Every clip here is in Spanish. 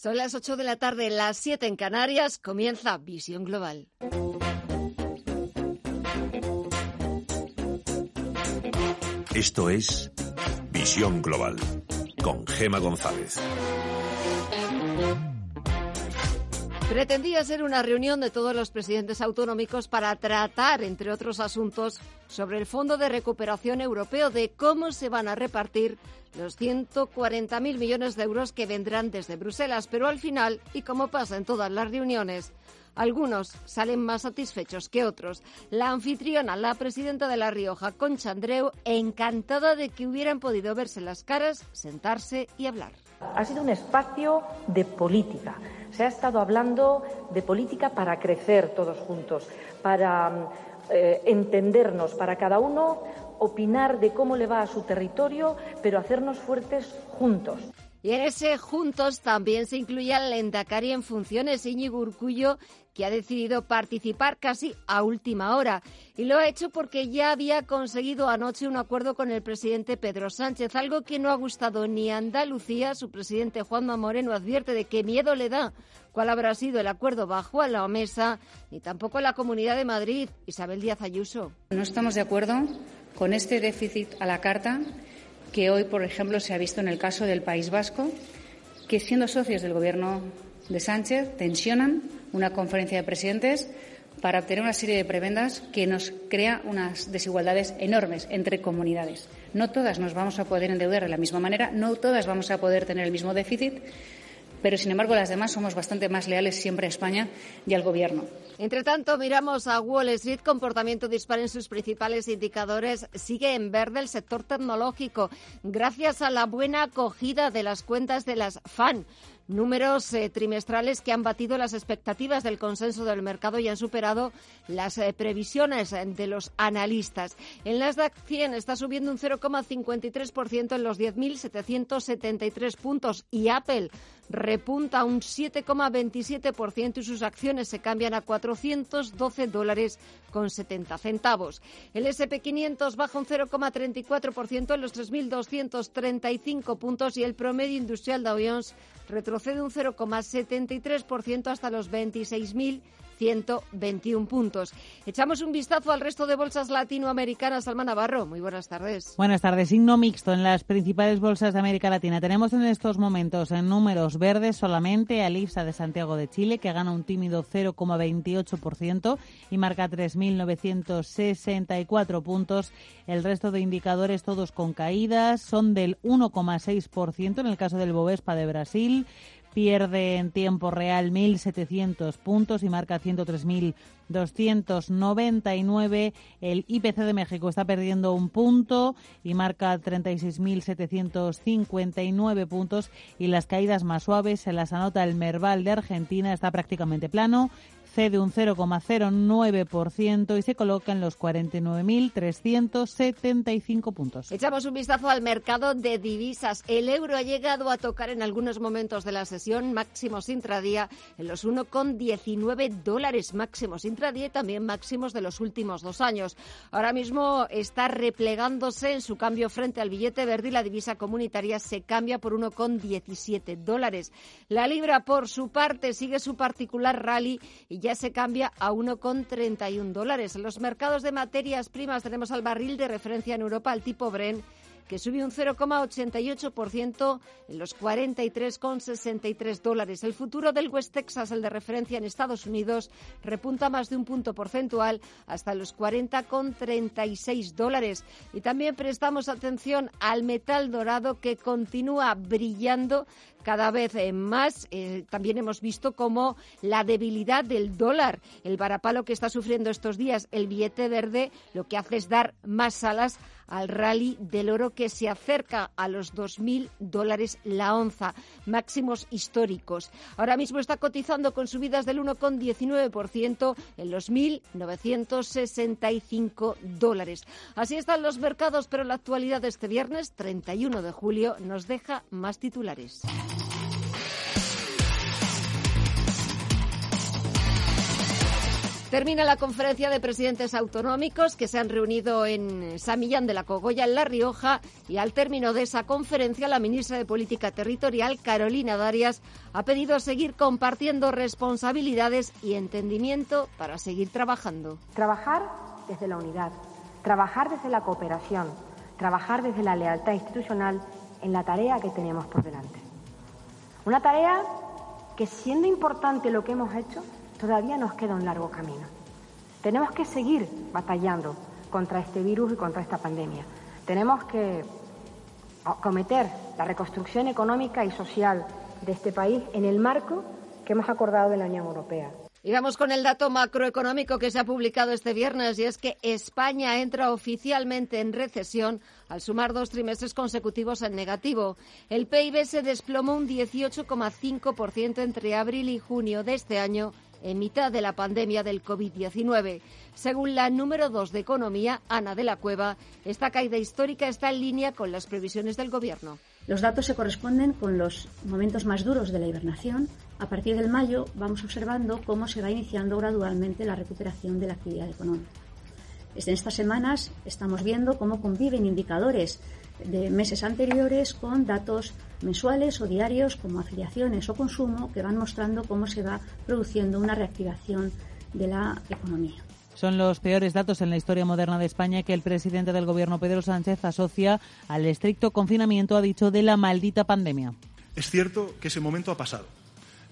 Son las 8 de la tarde, las 7 en Canarias, comienza Visión Global. Esto es Visión Global con Gema González. Pretendía ser una reunión de todos los presidentes autonómicos para tratar, entre otros asuntos, sobre el Fondo de Recuperación Europeo, de cómo se van a repartir los 140.000 millones de euros que vendrán desde Bruselas. Pero al final, y como pasa en todas las reuniones, algunos salen más satisfechos que otros. La anfitriona, la presidenta de La Rioja, Concha Andreu, encantada de que hubieran podido verse las caras, sentarse y hablar. Ha sido un espacio de política. Se ha estado hablando de política para crecer todos juntos, para eh, entendernos, para cada uno opinar de cómo le va a su territorio, pero hacernos fuertes juntos. Y en ese juntos también se incluye al Lendakari en funciones, Íñigo Urcullo, que ha decidido participar casi a última hora. Y lo ha hecho porque ya había conseguido anoche un acuerdo con el presidente Pedro Sánchez, algo que no ha gustado ni a Andalucía. Su presidente Juanma Moreno advierte de qué miedo le da cuál habrá sido el acuerdo bajo a la mesa, ni tampoco la Comunidad de Madrid. Isabel Díaz Ayuso. No estamos de acuerdo con este déficit a la carta que hoy, por ejemplo, se ha visto en el caso del País Vasco, que siendo socios del Gobierno de Sánchez tensionan una conferencia de presidentes para obtener una serie de prebendas que nos crea unas desigualdades enormes entre comunidades. No todas nos vamos a poder endeudar de la misma manera, no todas vamos a poder tener el mismo déficit, pero sin embargo las demás somos bastante más leales siempre a España y al Gobierno. Entre tanto, miramos a Wall Street, comportamiento dispar en sus principales indicadores. Sigue en verde el sector tecnológico, gracias a la buena acogida de las cuentas de las FAN. Números eh, trimestrales que han batido las expectativas del consenso del mercado y han superado las eh, previsiones eh, de los analistas. El Nasdaq 100 está subiendo un 0,53% en los 10.773 puntos y Apple repunta un 7,27% y sus acciones se cambian a 412 dólares con 70 centavos. El SP500 baja un 0,34% en los 3.235 puntos y el promedio industrial de Jones retrocede un 0,73% hasta los 26.000 121 puntos. Echamos un vistazo al resto de bolsas latinoamericanas. Salma Navarro, muy buenas tardes. Buenas tardes. Signo mixto en las principales bolsas de América Latina. Tenemos en estos momentos en números verdes solamente a IPSA de Santiago de Chile, que gana un tímido 0,28% y marca 3.964 puntos. El resto de indicadores todos con caídas son del 1,6% en el caso del Bovespa de Brasil pierde en tiempo real 1.700 puntos y marca 103.299. El IPC de México está perdiendo un punto y marca 36.759 puntos. Y las caídas más suaves se las anota el Merval de Argentina, está prácticamente plano cede un 0,09% y se coloca en los 49.375 puntos. Echamos un vistazo al mercado de divisas. El euro ha llegado a tocar en algunos momentos de la sesión máximos intradía en los 1,19 dólares máximos intradía y también máximos de los últimos dos años. Ahora mismo está replegándose en su cambio frente al billete verde y la divisa comunitaria se cambia por 1,17 dólares. La libra, por su parte, sigue su particular rally y ya ya se cambia a 1,31 dólares. En los mercados de materias primas tenemos al barril de referencia en Europa, el tipo Bren, que sube un 0,88% en los 43,63 dólares. El futuro del West Texas, el de referencia en Estados Unidos, repunta más de un punto porcentual hasta los 40,36 dólares. Y también prestamos atención al metal dorado que continúa brillando cada vez eh, más. Eh, también hemos visto cómo la debilidad del dólar, el varapalo que está sufriendo estos días, el billete verde, lo que hace es dar más alas al rally del oro que se acerca a los 2.000 dólares la onza, máximos históricos. Ahora mismo está cotizando con subidas del 1,19% en los 1.965 dólares. Así están los mercados, pero la actualidad de este viernes, 31 de julio, nos deja más titulares. Termina la conferencia de presidentes autonómicos que se han reunido en San Millán de la Cogolla, en La Rioja, y al término de esa conferencia, la ministra de Política Territorial, Carolina Darias, ha pedido seguir compartiendo responsabilidades y entendimiento para seguir trabajando. Trabajar desde la unidad, trabajar desde la cooperación, trabajar desde la lealtad institucional en la tarea que tenemos por delante. Una tarea que, siendo importante lo que hemos hecho, todavía nos queda un largo camino. Tenemos que seguir batallando contra este virus y contra esta pandemia. Tenemos que acometer la reconstrucción económica y social de este país en el marco que hemos acordado de la Unión Europea. Y vamos con el dato macroeconómico que se ha publicado este viernes y es que España entra oficialmente en recesión al sumar dos trimestres consecutivos en negativo. El PIB se desplomó un 18,5% entre abril y junio de este año en mitad de la pandemia del COVID-19. Según la número dos de Economía, Ana de la Cueva, esta caída histórica está en línea con las previsiones del Gobierno. Los datos se corresponden con los momentos más duros de la hibernación. A partir del mayo vamos observando cómo se va iniciando gradualmente la recuperación de la actividad económica. En estas semanas estamos viendo cómo conviven indicadores de meses anteriores con datos mensuales o diarios como afiliaciones o consumo que van mostrando cómo se va produciendo una reactivación de la economía. Son los peores datos en la historia moderna de España que el presidente del Gobierno, Pedro Sánchez, asocia al estricto confinamiento, ha dicho, de la maldita pandemia. Es cierto que ese momento ha pasado.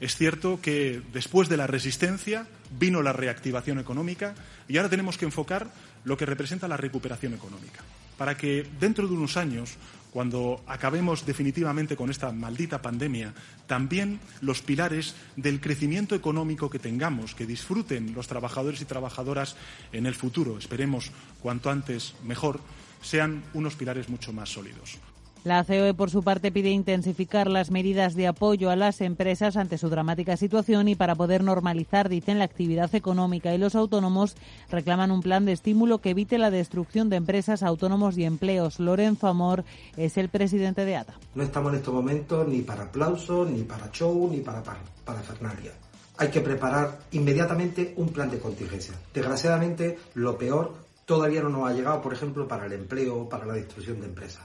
Es cierto que después de la resistencia vino la reactivación económica y ahora tenemos que enfocar lo que representa la recuperación económica para que dentro de unos años, cuando acabemos definitivamente con esta maldita pandemia, también los pilares del crecimiento económico que tengamos, que disfruten los trabajadores y trabajadoras en el futuro, esperemos cuanto antes mejor, sean unos pilares mucho más sólidos. La COE, por su parte, pide intensificar las medidas de apoyo a las empresas ante su dramática situación y para poder normalizar, dicen, la actividad económica. Y los autónomos reclaman un plan de estímulo que evite la destrucción de empresas, autónomos y empleos. Lorenzo Amor es el presidente de ATA. No estamos en estos momentos ni para aplausos, ni para show, ni para, para, para. Hay que preparar inmediatamente un plan de contingencia. Desgraciadamente, lo peor todavía no nos ha llegado, por ejemplo, para el empleo o para la destrucción de empresas.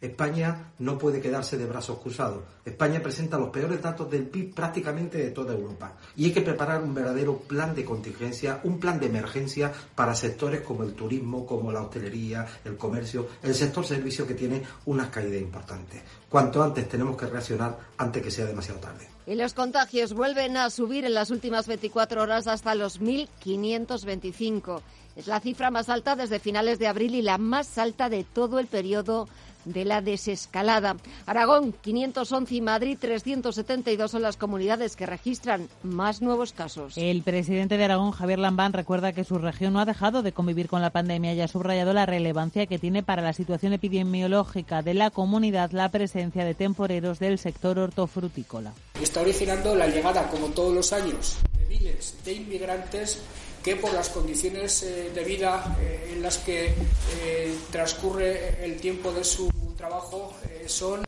España no puede quedarse de brazos cruzados. España presenta los peores datos del PIB prácticamente de toda Europa. Y hay que preparar un verdadero plan de contingencia, un plan de emergencia para sectores como el turismo, como la hostelería, el comercio, el sector servicio que tiene unas caídas importantes. Cuanto antes tenemos que reaccionar antes que sea demasiado tarde. Y los contagios vuelven a subir en las últimas 24 horas hasta los 1.525. Es la cifra más alta desde finales de abril y la más alta de todo el periodo de la desescalada. Aragón 511 y Madrid 372 son las comunidades que registran más nuevos casos. El presidente de Aragón, Javier Lambán, recuerda que su región no ha dejado de convivir con la pandemia y ha subrayado la relevancia que tiene para la situación epidemiológica de la comunidad la presencia de temporeros del sector hortofrutícola. Está originando la llegada, como todos los años, de miles de inmigrantes que por las condiciones eh, de vida eh, en las que eh, transcurre el tiempo de su trabajo son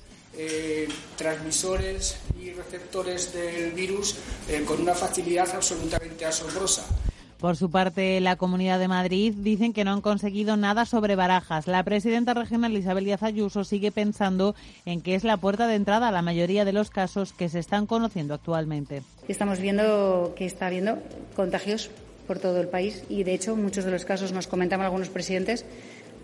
transmisores y receptores del virus con una facilidad absolutamente asombrosa. Por su parte, la Comunidad de Madrid dicen que no han conseguido nada sobre barajas. La presidenta regional Isabel Díaz Ayuso sigue pensando en que es la puerta de entrada a la mayoría de los casos que se están conociendo actualmente. Estamos viendo que está habiendo contagios por todo el país y, de hecho, muchos de los casos, nos comentaban algunos presidentes,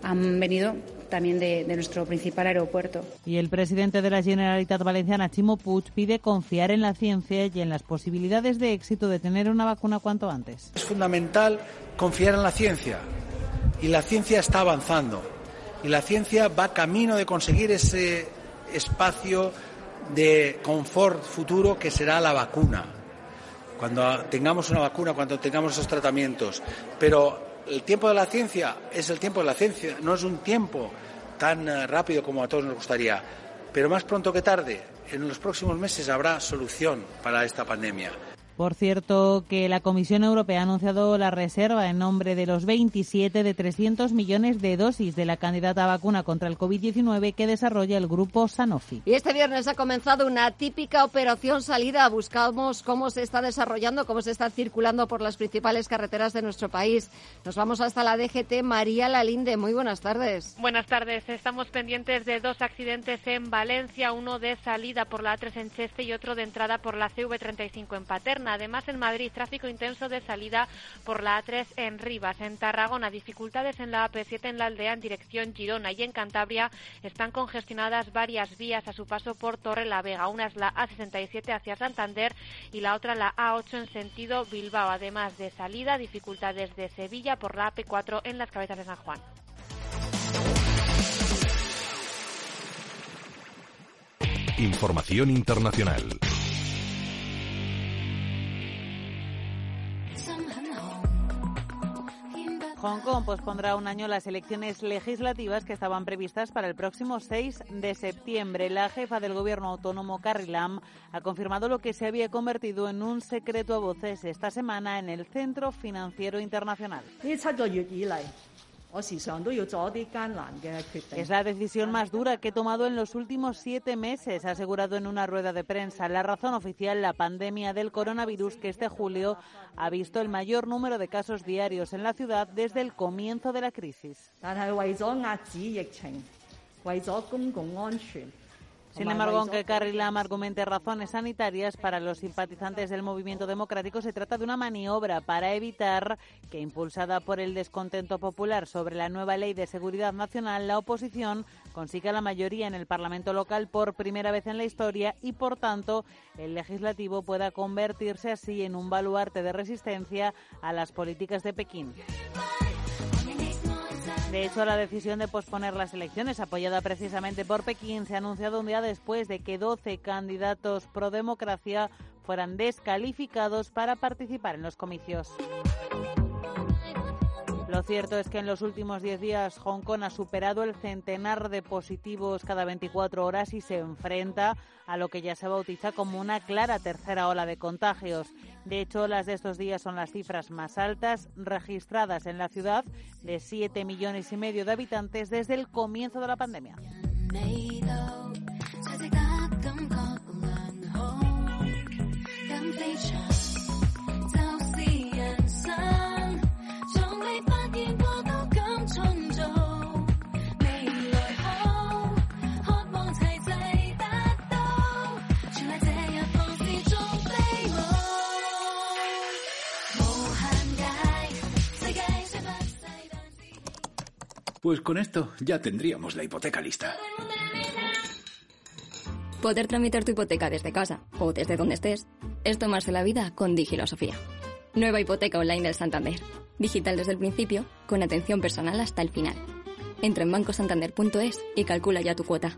han venido también de, nuestro principal aeropuerto. Y el presidente de la Generalitat Valenciana, Chimo Puig, pide confiar en la ciencia y en las posibilidades de éxito de tener una vacuna cuanto antes. Es fundamental confiar en la ciencia y la ciencia está avanzando y la ciencia va camino de conseguir ese espacio de confort futuro que será la vacuna cuando tengamos una vacuna, cuando tengamos esos tratamientos. Pero el tiempo de la ciencia es el tiempo de la ciencia, no es un tiempo tan eh, rápido como a todos nos gustaría. Pero más pronto que tarde, en los próximos meses habrá solución para esta pandemia. Por cierto, que la Comisión Europea ha anunciado la reserva en nombre de los 27 de 300 millones de dosis de la candidata vacuna contra el COVID-19 que desarrolla el grupo Sanofi. Y este viernes ha comenzado una típica operación salida. Buscamos cómo se está desarrollando, cómo se está circulando por las principales carreteras de nuestro país. Nos vamos hasta la DGT. María Lalinde, muy buenas tardes. Buenas tardes. Estamos pendientes de dos accidentes en Valencia, uno de salida por la A3 en Cheste y otro de entrada por la CV35 en Paterna. Además, en Madrid, tráfico intenso de salida por la A3 en Rivas. En Tarragona, dificultades en la AP7 en la aldea en dirección Girona. Y en Cantabria están congestionadas varias vías a su paso por Torre la Vega. Una es la A67 hacia Santander y la otra la A8 en sentido Bilbao. Además de salida, dificultades de Sevilla por la AP4 en las cabezas de San Juan. Información internacional. Hong Kong pospondrá un año las elecciones legislativas que estaban previstas para el próximo 6 de septiembre. La jefa del gobierno autónomo, Carrie Lam, ha confirmado lo que se había convertido en un secreto a voces esta semana en el Centro Financiero Internacional. Es la decisión más dura que he tomado en los últimos siete meses, ha asegurado en una rueda de prensa. La razón oficial, la pandemia del coronavirus, que este julio ha visto el mayor número de casos diarios en la ciudad desde el comienzo de la crisis. Sin embargo, aunque Carrie Lam argumente razones sanitarias para los simpatizantes del movimiento democrático, se trata de una maniobra para evitar que, impulsada por el descontento popular sobre la nueva ley de seguridad nacional, la oposición consiga la mayoría en el Parlamento local por primera vez en la historia y, por tanto, el legislativo pueda convertirse así en un baluarte de resistencia a las políticas de Pekín. De hecho, la decisión de posponer las elecciones, apoyada precisamente por Pekín, se ha anunciado un día después de que 12 candidatos pro democracia fueran descalificados para participar en los comicios. Lo cierto es que en los últimos 10 días Hong Kong ha superado el centenar de positivos cada 24 horas y se enfrenta a lo que ya se bautiza como una clara tercera ola de contagios. De hecho, las de estos días son las cifras más altas registradas en la ciudad de 7 millones y medio de habitantes desde el comienzo de la pandemia. Pues con esto ya tendríamos la hipoteca lista. Poder tramitar tu hipoteca desde casa o desde donde estés es tomarse la vida con Digilosofía. Nueva hipoteca online del Santander. Digital desde el principio, con atención personal hasta el final. Entra en bancosantander.es y calcula ya tu cuota.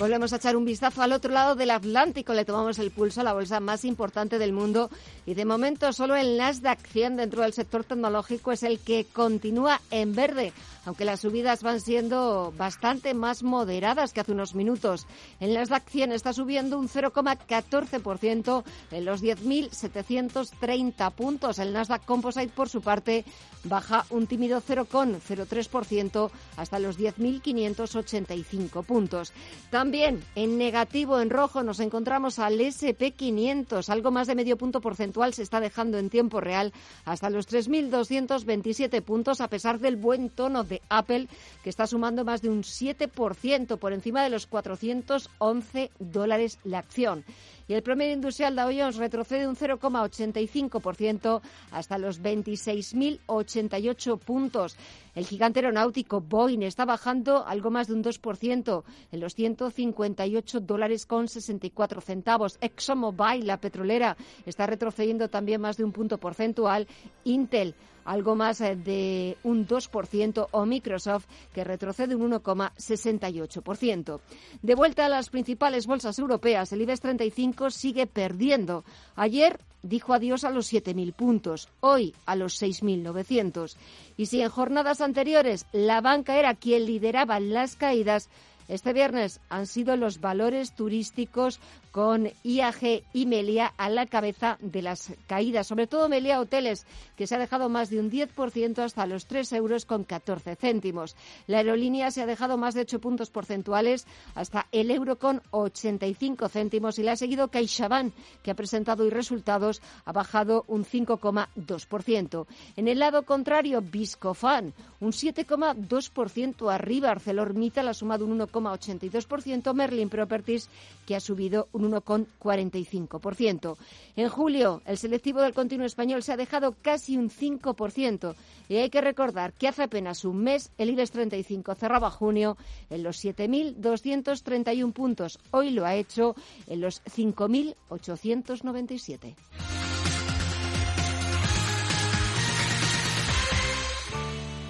Volvemos a echar un vistazo al otro lado del Atlántico. Le tomamos el pulso a la bolsa más importante del mundo y de momento solo el Nasdaq 100 dentro del sector tecnológico es el que continúa en verde aunque las subidas van siendo bastante más moderadas que hace unos minutos. El Nasdaq 100 está subiendo un 0,14% en los 10.730 puntos. El Nasdaq Composite, por su parte, baja un tímido 0,03% hasta los 10.585 puntos. También en negativo, en rojo, nos encontramos al SP500. Algo más de medio punto porcentual se está dejando en tiempo real hasta los 3.227 puntos a pesar del buen tono de Apple, que está sumando más de un 7% por encima de los 411 dólares la acción y el promedio industrial Dow Jones retrocede un 0,85% hasta los 26.088 puntos. El gigante aeronáutico Boeing está bajando algo más de un 2% en los 158 dólares con 64 centavos. ExxonMobil, la petrolera, está retrocediendo también más de un punto porcentual. Intel algo más eh, de un 2%, o Microsoft, que retrocede un 1,68%. De vuelta a las principales bolsas europeas, el IBEX 35 sigue perdiendo. Ayer dijo adiós a los 7.000 puntos, hoy a los 6.900. Y si en jornadas anteriores la banca era quien lideraba las caídas, este viernes han sido los valores turísticos con IAG y Melia a la cabeza de las caídas, sobre todo Melia Hoteles, que se ha dejado más de un 10% hasta los 3 euros con 14 céntimos. La aerolínea se ha dejado más de 8 puntos porcentuales hasta el euro con 85 céntimos y le ha seguido CaixaBank, que ha presentado hoy resultados, ha bajado un 5,2%. En el lado contrario, Viscofan, un 7,2% arriba. ArcelorMittal ha sumado un 1,82%. Merlin Properties, que ha subido un un 1,45%. En julio, el selectivo del continuo español se ha dejado casi un 5%. Y hay que recordar que hace apenas un mes el IBEX 35 cerraba junio en los 7.231 puntos. Hoy lo ha hecho en los 5.897.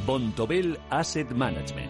Bontobel Asset Management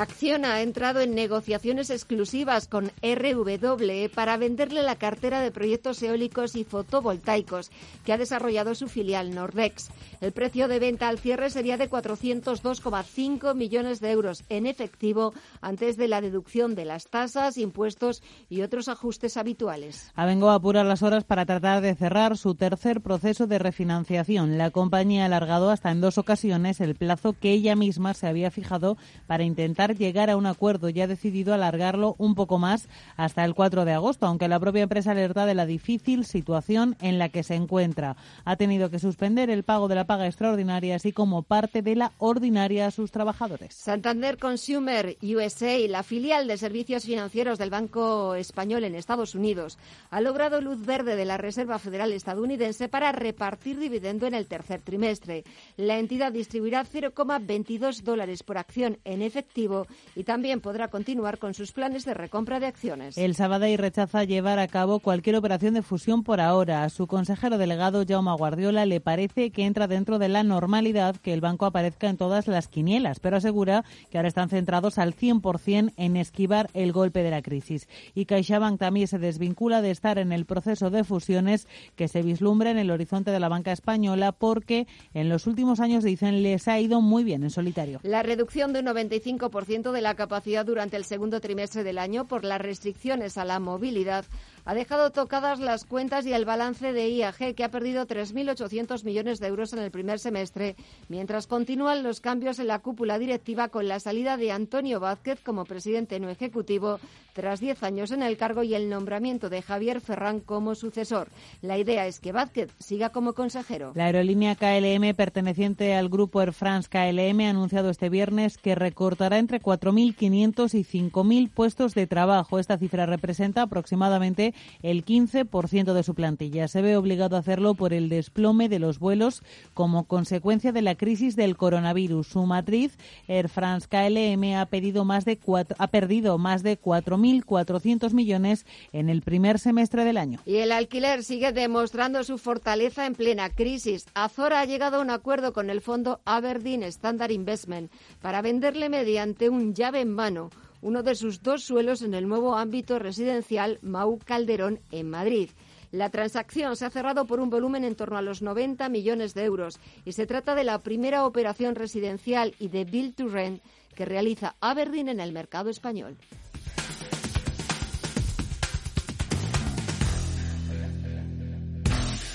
Acciona ha entrado en negociaciones exclusivas con RW para venderle la cartera de proyectos eólicos y fotovoltaicos que ha desarrollado su filial Nordex. El precio de venta al cierre sería de 402,5 millones de euros en efectivo antes de la deducción de las tasas, impuestos y otros ajustes habituales. Avengo apurar las horas para tratar de cerrar su tercer proceso de refinanciación. La compañía ha alargado hasta en dos ocasiones el plazo que ella misma se había fijado para intentar llegar a un acuerdo y ha decidido alargarlo un poco más hasta el 4 de agosto, aunque la propia empresa alerta de la difícil situación en la que se encuentra. Ha tenido que suspender el pago de la paga extraordinaria, así como parte de la ordinaria a sus trabajadores. Santander Consumer USA, la filial de servicios financieros del Banco Español en Estados Unidos, ha logrado luz verde de la Reserva Federal estadounidense para repartir dividendo en el tercer trimestre. La entidad distribuirá 0,22 dólares por acción en efectivo y también podrá continuar con sus planes de recompra de acciones. El Sabadell rechaza llevar a cabo cualquier operación de fusión por ahora. A su consejero delegado, Jaume Guardiola, le parece que entra dentro de la normalidad que el banco aparezca en todas las quinielas, pero asegura que ahora están centrados al 100% en esquivar el golpe de la crisis. Y CaixaBank también se desvincula de estar en el proceso de fusiones que se vislumbra en el horizonte de la banca española porque en los últimos años, dicen, les ha ido muy bien en solitario. La reducción de un 95% de la capacidad durante el segundo trimestre del año por las restricciones a la movilidad ha dejado tocadas las cuentas y el balance de IAG, que ha perdido 3.800 millones de euros en el primer semestre, mientras continúan los cambios en la cúpula directiva con la salida de Antonio Vázquez como presidente no ejecutivo tras 10 años en el cargo y el nombramiento de Javier Ferrán como sucesor. La idea es que Vázquez siga como consejero. La aerolínea KLM, perteneciente al grupo Air France KLM, ha anunciado este viernes que recortará entre 4.500 y 5.000 puestos de trabajo. Esta cifra representa aproximadamente el 15% de su plantilla. Se ve obligado a hacerlo por el desplome de los vuelos como consecuencia de la crisis del coronavirus. Su matriz, Air France KLM, ha, más de ha perdido más de 4.400 millones en el primer semestre del año. Y el alquiler sigue demostrando su fortaleza en plena crisis. Azora ha llegado a un acuerdo con el fondo Aberdeen Standard Investment para venderle mediante un llave en mano uno de sus dos suelos en el nuevo ámbito residencial Mau Calderón en Madrid. La transacción se ha cerrado por un volumen en torno a los 90 millones de euros y se trata de la primera operación residencial y de Build to Rent que realiza Aberdeen en el mercado español.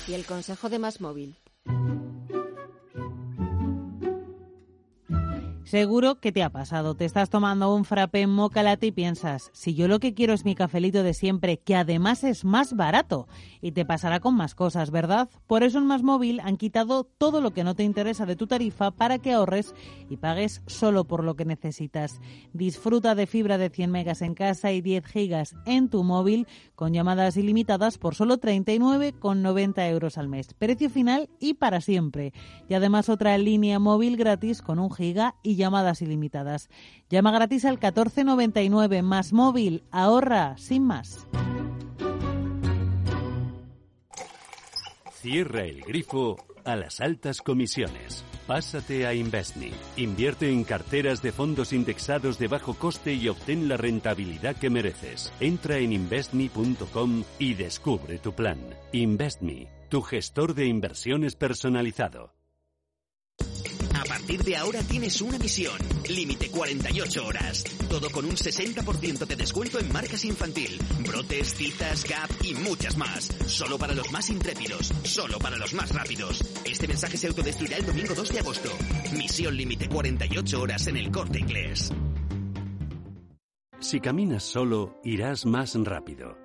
Y el Consejo de Más Móvil. Seguro que te ha pasado. Te estás tomando un frappé en moca y piensas, si yo lo que quiero es mi cafelito de siempre, que además es más barato. Y te pasará con más cosas, ¿verdad? Por eso en Más Móvil han quitado todo lo que no te interesa de tu tarifa para que ahorres y pagues solo por lo que necesitas. Disfruta de fibra de 100 megas en casa y 10 gigas en tu móvil con llamadas ilimitadas por solo 39,90 euros al mes. Precio final y para siempre. Y además otra línea móvil gratis con un giga y llamadas ilimitadas. Llama gratis al 1499 más móvil. Ahorra sin más. Cierra el grifo a las altas comisiones. Pásate a Investme. Invierte en carteras de fondos indexados de bajo coste y obtén la rentabilidad que mereces. Entra en investme.com y descubre tu plan. Investme, tu gestor de inversiones personalizado. A partir de ahora tienes una misión. Límite 48 horas. Todo con un 60% de descuento en marcas infantil, brotes, citas, gap y muchas más. Solo para los más intrépidos. Solo para los más rápidos. Este mensaje se autodestruirá el domingo 2 de agosto. Misión límite 48 horas en el corte inglés. Si caminas solo, irás más rápido.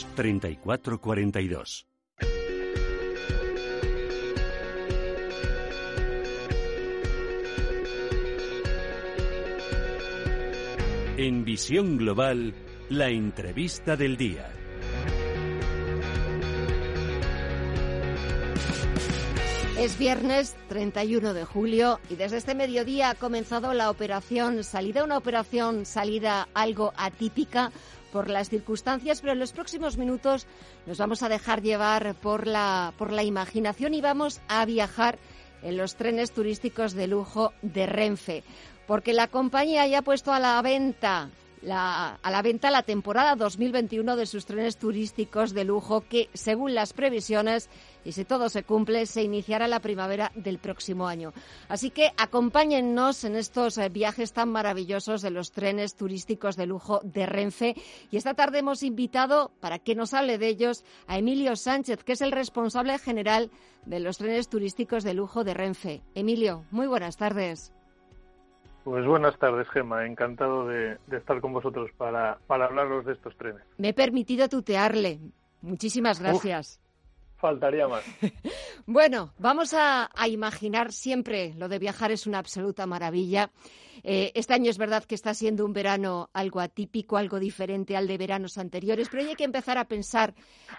3442. En Visión Global, la entrevista del día. Es viernes 31 de julio y desde este mediodía ha comenzado la operación salida, una operación salida algo atípica por las circunstancias, pero en los próximos minutos nos vamos a dejar llevar por la, por la imaginación y vamos a viajar en los trenes turísticos de lujo de Renfe, porque la compañía ya ha puesto a la venta a la venta la temporada 2021 de sus trenes turísticos de lujo que, según las previsiones, y si todo se cumple, se iniciará la primavera del próximo año. Así que acompáñennos en estos eh, viajes tan maravillosos de los trenes turísticos de lujo de Renfe. Y esta tarde hemos invitado, para que nos hable de ellos, a Emilio Sánchez, que es el responsable general de los trenes turísticos de lujo de Renfe. Emilio, muy buenas tardes. Pues buenas tardes, Gema. Encantado de, de estar con vosotros para, para, hablaros de estos trenes. Me he permitido tutearle. Muchísimas gracias. Uf, faltaría más. bueno, vamos a, a, imaginar siempre lo de viajar es una absoluta maravilla. Eh, este año es verdad que está siendo un verano algo atípico, algo diferente al de veranos anteriores, pero hay que empezar a pensar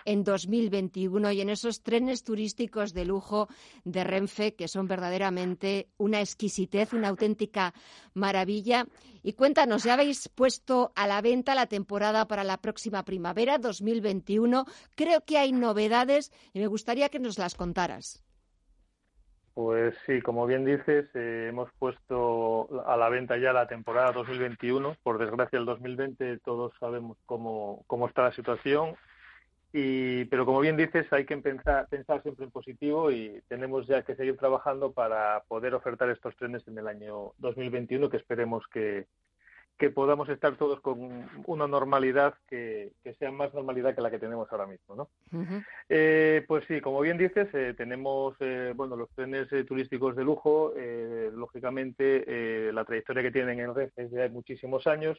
en 2021 y en esos trenes turísticos de lujo de Renfe que son verdaderamente una exquisitez, una auténtica maravilla. Y cuéntanos, ya habéis puesto a la venta la temporada para la próxima primavera 2021. Creo que hay novedades y me gustaría que nos las contaras. Pues sí, como bien dices, eh, hemos puesto a la venta ya la temporada 2021. Por desgracia, el 2020 todos sabemos cómo, cómo está la situación. Y, pero como bien dices, hay que pensar, pensar siempre en positivo y tenemos ya que seguir trabajando para poder ofertar estos trenes en el año 2021, que esperemos que, que podamos estar todos con una normalidad que, que, sea más normalidad que la que tenemos ahora mismo, ¿no? Uh -huh. eh, pues sí, como bien dices, eh, tenemos eh, bueno los trenes eh, turísticos de lujo, lógicamente la trayectoria que tienen en Renfe es de muchísimos años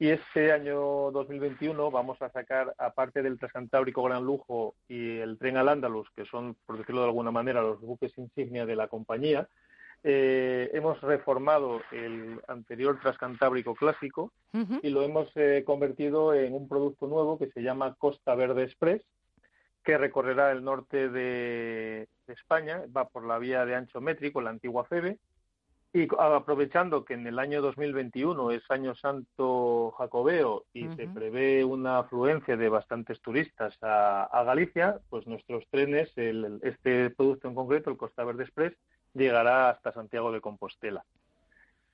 y este año 2021 vamos a sacar, aparte del Transcantábrico Gran Lujo y el Tren al Andalus, que son, por decirlo de alguna manera, los buques insignia de la compañía, eh, hemos reformado el anterior Transcantábrico clásico uh -huh. y lo hemos eh, convertido en un producto nuevo que se llama Costa Verde Express, que recorrerá el norte de, España, va por la vía de ancho métrico, la antigua FEBE, y aprovechando que en el año 2021 es año santo jacobeo y se prevé una afluencia de bastantes turistas a, Galicia, pues nuestros trenes, este producto en concreto, el Costa Verde Express, llegará hasta Santiago de Compostela.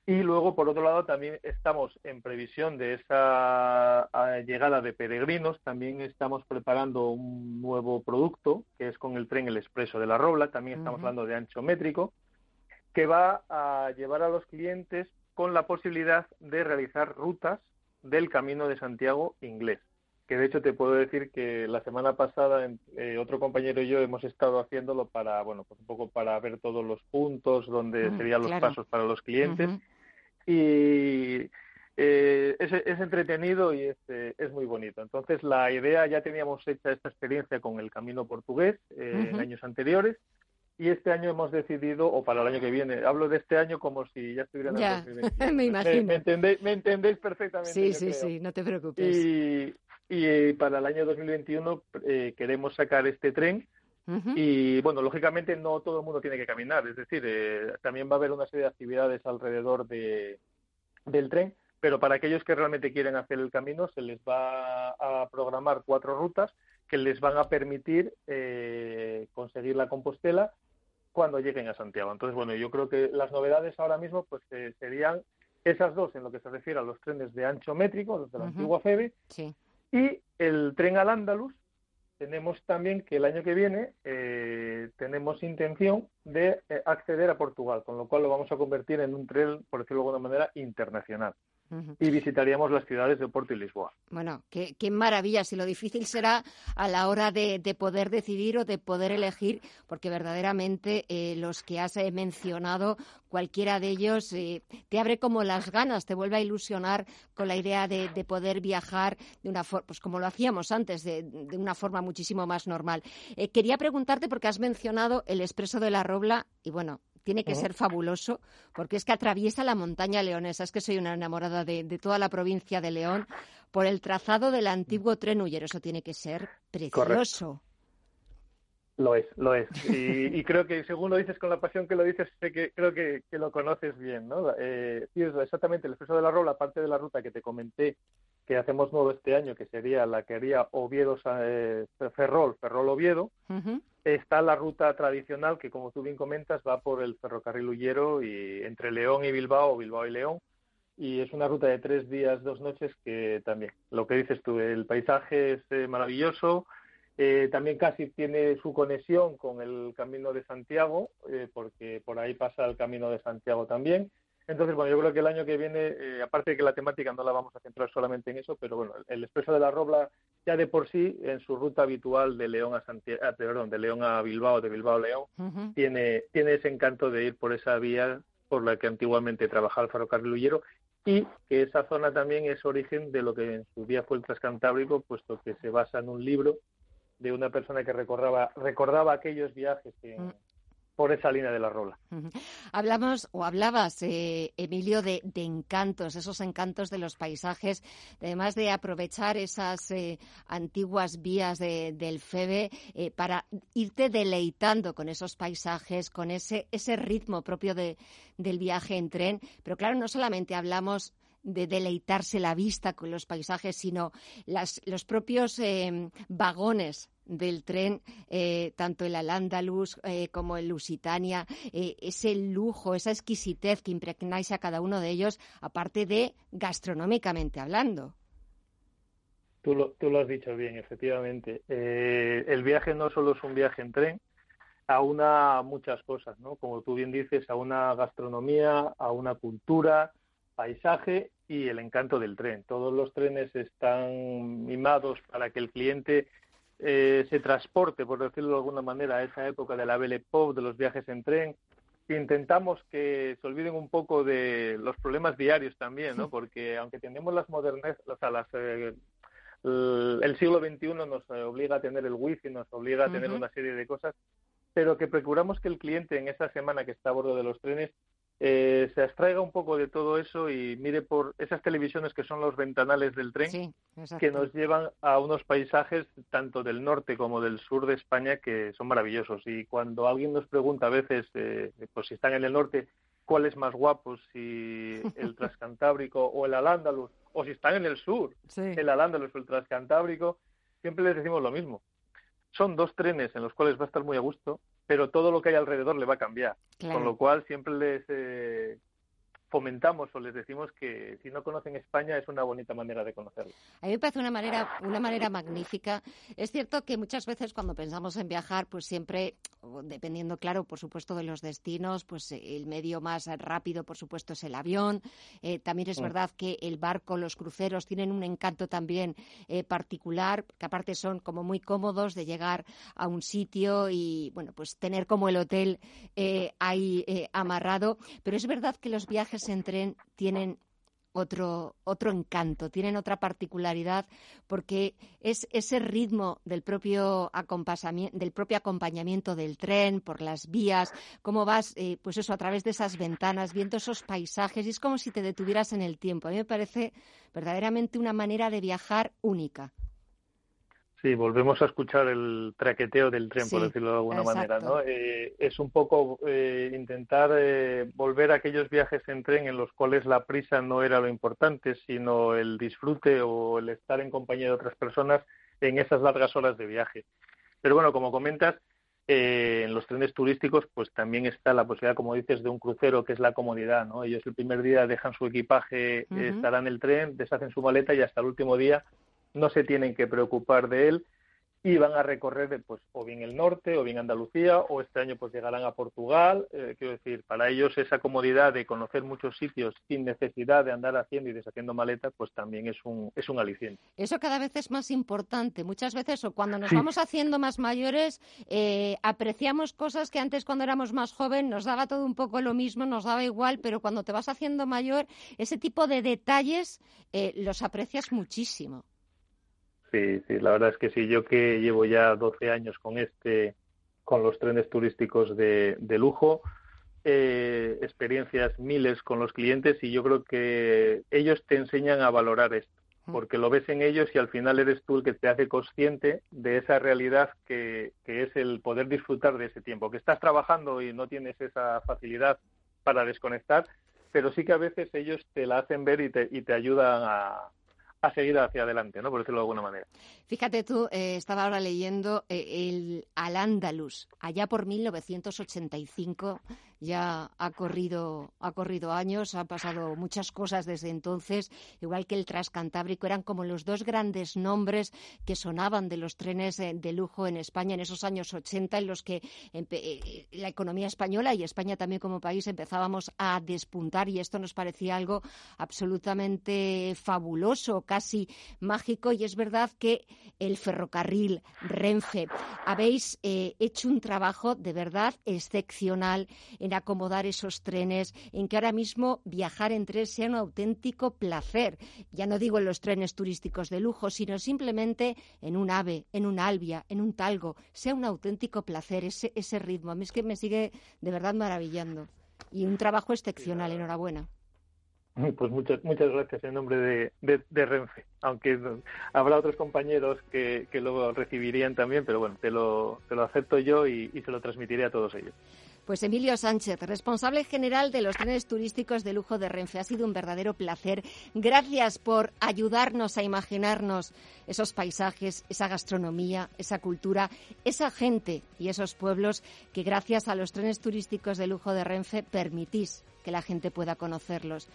Y luego, por otro lado, también estamos en previsión de esa llegada de peregrinos. También estamos preparando un nuevo producto, que es con el tren El Expreso de la Robla. También estamos hablando de ancho métrico, que va a llevar a los clientes con la posibilidad de realizar rutas del Camino de Santiago inglés. Que de hecho te puedo decir que la semana pasada eh, otro compañero y yo hemos estado haciéndolo para, bueno, pues un poco para ver todos los puntos donde mm, serían los pasos para los clientes y eh, es, es, entretenido y es, eh, es, muy bonito. Entonces, la idea, ya teníamos hecha esta experiencia con el Camino Portugués eh, en años anteriores y este año hemos decidido, o para el año que viene, hablo de este año como si ya estuviera en el me imagino. Me, entendéis, me, entendéis, perfectamente. Sí, sí, sí, no te preocupes. Y, y para el año 2021 queremos sacar este tren y bueno, lógicamente no todo el mundo tiene que caminar, es decir, eh, también va a haber una serie de actividades alrededor de, del tren, pero para aquellos que realmente quieren hacer el camino se les va a programar cuatro rutas que les van a permitir eh, conseguir la Compostela cuando lleguen a Santiago. Entonces, bueno, yo creo que las novedades ahora mismo pues eh, serían esas dos en lo que se refiere a los trenes de ancho métrico, los de la antigua FEBE, y el tren al Andalus, tenemos también que el año que viene eh, tenemos intención de eh, acceder a Portugal, con lo cual lo vamos a convertir en un tren, por decirlo de alguna manera, internacional y visitaríamos las ciudades de Porto y Lisboa. Bueno, qué, qué maravilla. Si lo difícil será a la hora de, poder decidir o de poder elegir, porque verdaderamente eh, los que has eh, mencionado, cualquiera de ellos eh, te abre como las ganas, te vuelve a ilusionar con la idea de, poder viajar de una forma, pues como lo hacíamos antes, de, de una forma muchísimo más normal. quería preguntarte, porque has mencionado el expreso de la Robla, y bueno, tiene que ser fabuloso porque es que atraviesa la montaña leonesa. Es que soy una enamorada de, toda la provincia de León por el trazado del antiguo tren Ullero. Eso tiene que ser precioso. Lo es, lo es. Y, creo que según lo dices con la pasión que lo dices, sé que creo que, lo conoces bien, ¿no? Eh, exactamente el expreso de la Rola, parte de la ruta que te comenté que hacemos nuevo este año, que sería la que haría Oviedo eh, Ferrol, Ferrol Oviedo, está la ruta tradicional que, como tú bien comentas, va por el ferrocarril Ullero y entre León y Bilbao, Bilbao y León, y es una ruta de tres días, dos noches que también, lo que dices tú, el paisaje es eh, maravilloso, eh, también casi tiene su conexión con el Camino de Santiago, porque por ahí pasa el Camino de Santiago también, entonces, bueno, yo creo que el año que viene, eh, aparte de que la temática no la vamos a centrar solamente en eso, pero bueno, el Expreso de la Robla ya de por sí, en su ruta habitual de León a Santiago, ah, perdón, de León a Bilbao, de Bilbao a León, tiene, tiene ese encanto de ir por esa vía por la que antiguamente trabajaba el ferrocarril Ullero y que esa zona también es origen de lo que en su día fue el Transcantábrico, puesto que se basa en un libro de una persona que recordaba, recordaba aquellos viajes que, mm por esa línea de la rola. Hablamos o hablabas, eh, Emilio, de, encantos, esos encantos de los paisajes, además de aprovechar esas eh, antiguas vías del FEBE eh, para irte deleitando con esos paisajes, con ese, ese ritmo propio de, del viaje en tren. Pero claro, no solamente hablamos de deleitarse la vista con los paisajes, sino las, los propios vagones del tren, eh, tanto el Al-Ándalus eh, como el Lusitania, eh, ese lujo, esa exquisitez que impregnáis a cada uno de ellos, aparte de gastronómicamente hablando. Tú lo, tú lo has dicho bien, efectivamente. el viaje no solo es un viaje en tren, aúna muchas cosas, ¿no? Como tú bien dices, a una gastronomía, a una cultura, paisaje y el encanto del tren. Todos los trenes están mimados para que el cliente eh, se transporte, por decirlo de alguna manera, a esa época de la Belle Pop, de los viajes en tren. Intentamos que se olviden un poco de los problemas diarios también, ¿no? Porque aunque tenemos las modernas, o sea, las, eh, el siglo XXI nos obliga a tener el wifi, nos obliga a tener una serie de cosas, pero que procuramos que el cliente en esa semana que está a bordo de los trenes eh, se abstraiga un poco de todo eso y mire por esas televisiones que son los ventanales del tren, que nos llevan a unos paisajes tanto del norte como del sur de España que son maravillosos. Y cuando alguien nos pregunta a veces, eh, pues si están en el norte, cuál es más guapo, si el Transcantábrico o el Al-Ándalus, o si están en el sur, el Al-Ándalus o el Transcantábrico, siempre les decimos lo mismo. Son dos trenes en los cuales va a estar muy a gusto, pero todo lo que hay alrededor le va a cambiar. Con lo cual siempre les eh, fomentamos o les decimos que si no conocen España es una bonita manera de conocerlo. A mí me parece una manera, una manera magnífica. Es cierto que muchas veces cuando pensamos en viajar, pues siempre, dependiendo, claro, por supuesto, de los destinos, pues el medio más rápido, por supuesto, es el avión. Eh, también es mm. verdad que el barco, los cruceros tienen un encanto también eh, particular, que aparte son como muy cómodos de llegar a un sitio y, bueno, pues tener como el hotel eh, ahí amarrado. Pero es verdad que los viajes en tren tienen otro, otro encanto, tienen otra particularidad, porque es ese ritmo del propio, del propio acompañamiento del tren por las vías, cómo vas, eh, pues eso, a través de esas ventanas, viendo esos paisajes, y es como si te detuvieras en el tiempo. A mí me parece verdaderamente una manera de viajar única. Sí, volvemos a escuchar el traqueteo del tren, por decirlo de alguna manera, ¿no? Eh, es un poco eh, intentar eh, volver a aquellos viajes en tren en los cuales la prisa no era lo importante, sino el disfrute o el estar en compañía de otras personas en esas largas horas de viaje. Pero bueno, como comentas, en los trenes turísticos, pues también está la posibilidad, como dices, de un crucero, que es la comodidad, ¿no? Ellos el primer día dejan su equipaje, estarán en el tren, deshacen su maleta y hasta el último día no se tienen que preocupar de él y van a recorrer pues o bien el norte o bien Andalucía o este año pues llegarán a Portugal. Eh, quiero decir para ellos esa comodidad de conocer muchos sitios sin necesidad de andar haciendo y deshaciendo maletas pues también es un es un aliciente. Eso cada vez es más importante. Muchas veces o cuando nos vamos haciendo más mayores eh, apreciamos cosas que antes cuando éramos más joven nos daba todo un poco lo mismo nos daba igual pero cuando te vas haciendo mayor ese tipo de detalles eh, los aprecias muchísimo Sí, sí, la verdad es que sí. Yo que llevo ya 12 años con este, con los trenes turísticos de, lujo, eh, experiencias miles con los clientes y yo creo que ellos te enseñan a valorar esto, mm. porque lo ves en ellos y al final eres tú el que te hace consciente de esa realidad que, que es el poder disfrutar de ese tiempo, que estás trabajando y no tienes esa facilidad para desconectar, pero sí que a veces ellos te la hacen ver y te, y te ayudan a, a seguir hacia adelante, ¿no? Por decirlo de alguna manera. Fíjate tú, eh, estaba ahora leyendo eh, el Al-Ándalus, allá por 1985 ya ha corrido, ha corrido años, han pasado muchas cosas desde entonces, igual que el Transcantábrico, eran como los dos grandes nombres que sonaban de los trenes eh, de lujo en España en esos años 80, en los que eh, la economía española y España también como país empezábamos a despuntar y esto nos parecía algo absolutamente fabuloso, casi mágico, y es verdad que el ferrocarril, Renfe, habéis eh, hecho un trabajo de verdad excepcional acomodar esos trenes, en que ahora mismo viajar en tren sea un auténtico placer. Ya no digo en los trenes turísticos de lujo, sino simplemente en un ave, en un albia, en un talgo, sea un auténtico placer ese, ese ritmo. A mí es que me sigue de verdad maravillando. Y un trabajo excepcional, enhorabuena. Pues muchas, muchas gracias en nombre de, de, Renfe, aunque habrá otros compañeros que, que, lo recibirían también, pero bueno, te lo, te lo acepto yo y se lo transmitiré a todos ellos. Pues Emilio Sánchez, responsable general de los trenes turísticos de lujo de Renfe. Ha sido un verdadero placer. Gracias por ayudarnos a imaginarnos esos paisajes, esa gastronomía, esa cultura, esa gente y esos pueblos que gracias a los trenes turísticos de lujo de Renfe permitís que la gente pueda conocerlos.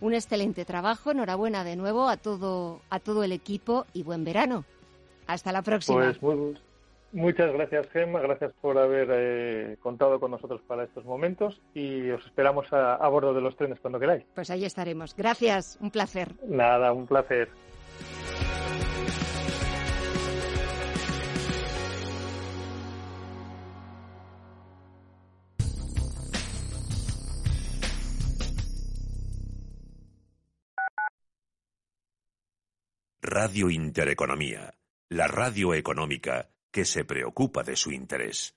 Un excelente trabajo, enhorabuena de nuevo a todo, a todo el equipo y buen verano. Hasta la próxima. Pues Muchas gracias, Gemma. Gracias por haber eh, contado con nosotros para estos momentos y os esperamos a, a, bordo de los trenes cuando queráis. Pues ahí estaremos. Gracias, un placer. Nada, un placer. Radio Intereconomía, la radio económica que se preocupa de su interés.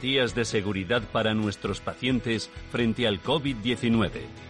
de seguridad para nuestros pacientes frente al COVID-19.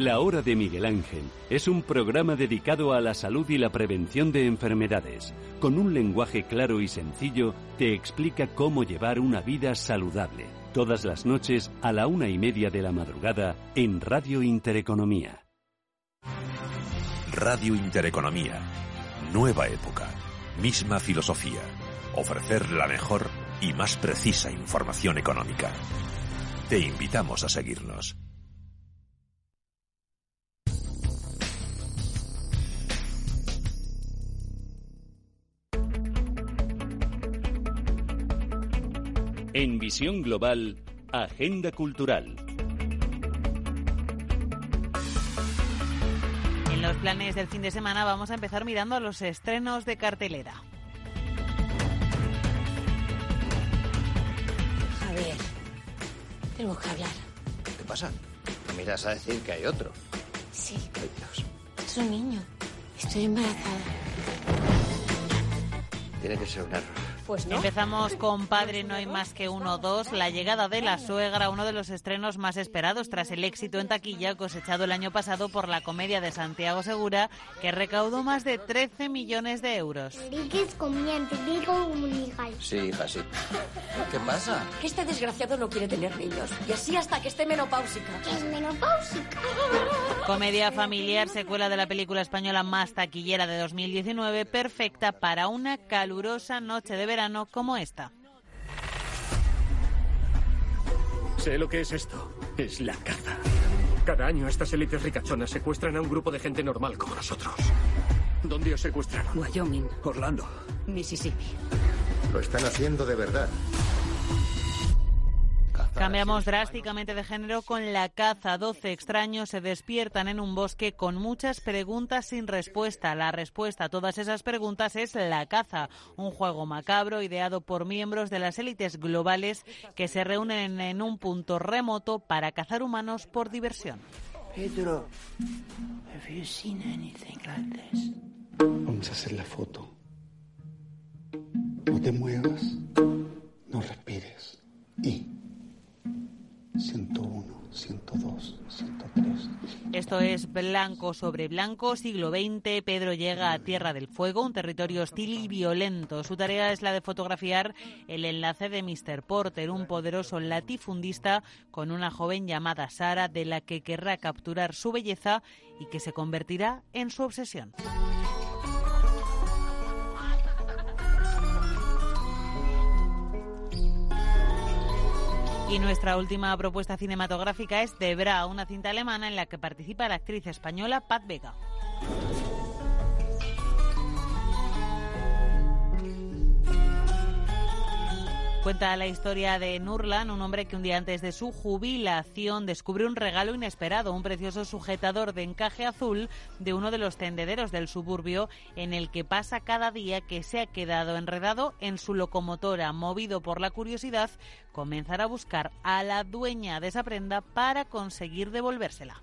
La Hora de Miguel Ángel es un programa dedicado a la salud y la prevención de enfermedades. Con un lenguaje claro y sencillo, te explica cómo llevar una vida saludable. Todas las noches a la una y media de la madrugada en Radio Intereconomía. Radio Intereconomía. Nueva época. Misma filosofía. Ofrecer la mejor y más precisa información económica. Te invitamos a seguirnos. En Visión Global, Agenda Cultural. En los planes del fin de semana vamos a empezar mirando a los estrenos de cartelera. Javier, tenemos que hablar. ¿Qué pasa? ¿Me miras a decir que hay otro? Sí. Ay, Dios. Es un niño. Estoy embarazada. Tiene que ser un error. Pues no. Empezamos con Padre No hay más que uno dos, la llegada de la suegra, uno de los estrenos más esperados tras el éxito en taquilla cosechado el año pasado por la comedia de Santiago Segura, que recaudó más de 13 millones de euros. Sí, hija, sí. ¿Qué pasa? Que este desgraciado no quiere tener niños. Y así hasta que esté menopáusica. ¿Qué es menopáusica? Comedia familiar, secuela de la película española más taquillera de 2019, perfecta para una calurosa noche de verano como esta. Sé lo que es esto. Es la caza. Cada año estas élites ricachonas secuestran a un grupo de gente normal como nosotros. ¿Dónde os secuestraron? Wyoming. Orlando. Mississippi. Lo están haciendo de verdad. Cambiamos drásticamente de género con la caza. Doce extraños se despiertan en un bosque con muchas preguntas sin respuesta. La respuesta a todas esas preguntas es la caza, un juego macabro ideado por miembros de las élites globales que se reúnen en un punto remoto para cazar humanos por diversión. Pedro, have you seen anything like this? Vamos a hacer la foto. No te muevas, no respires. Y 101, 102, 103. Esto es Blanco sobre Blanco, siglo XX. Pedro llega a Tierra del Fuego, un territorio hostil y violento. Su tarea es la de fotografiar el enlace de Mr. Porter, un poderoso latifundista con una joven llamada Sara, de la que querrá capturar su belleza y que se convertirá en su obsesión. Y nuestra última propuesta cinematográfica es Debra, una cinta alemana en la que participa la actriz española Pat Vega. Cuenta la historia de Nurlan, un hombre que un día antes de su jubilación descubre un regalo inesperado, un precioso sujetador de encaje azul de uno de los tendederos del suburbio en el que pasa cada día que se ha quedado enredado en su locomotora. Movido por la curiosidad, comenzará a buscar a la dueña de esa prenda para conseguir devolvérsela.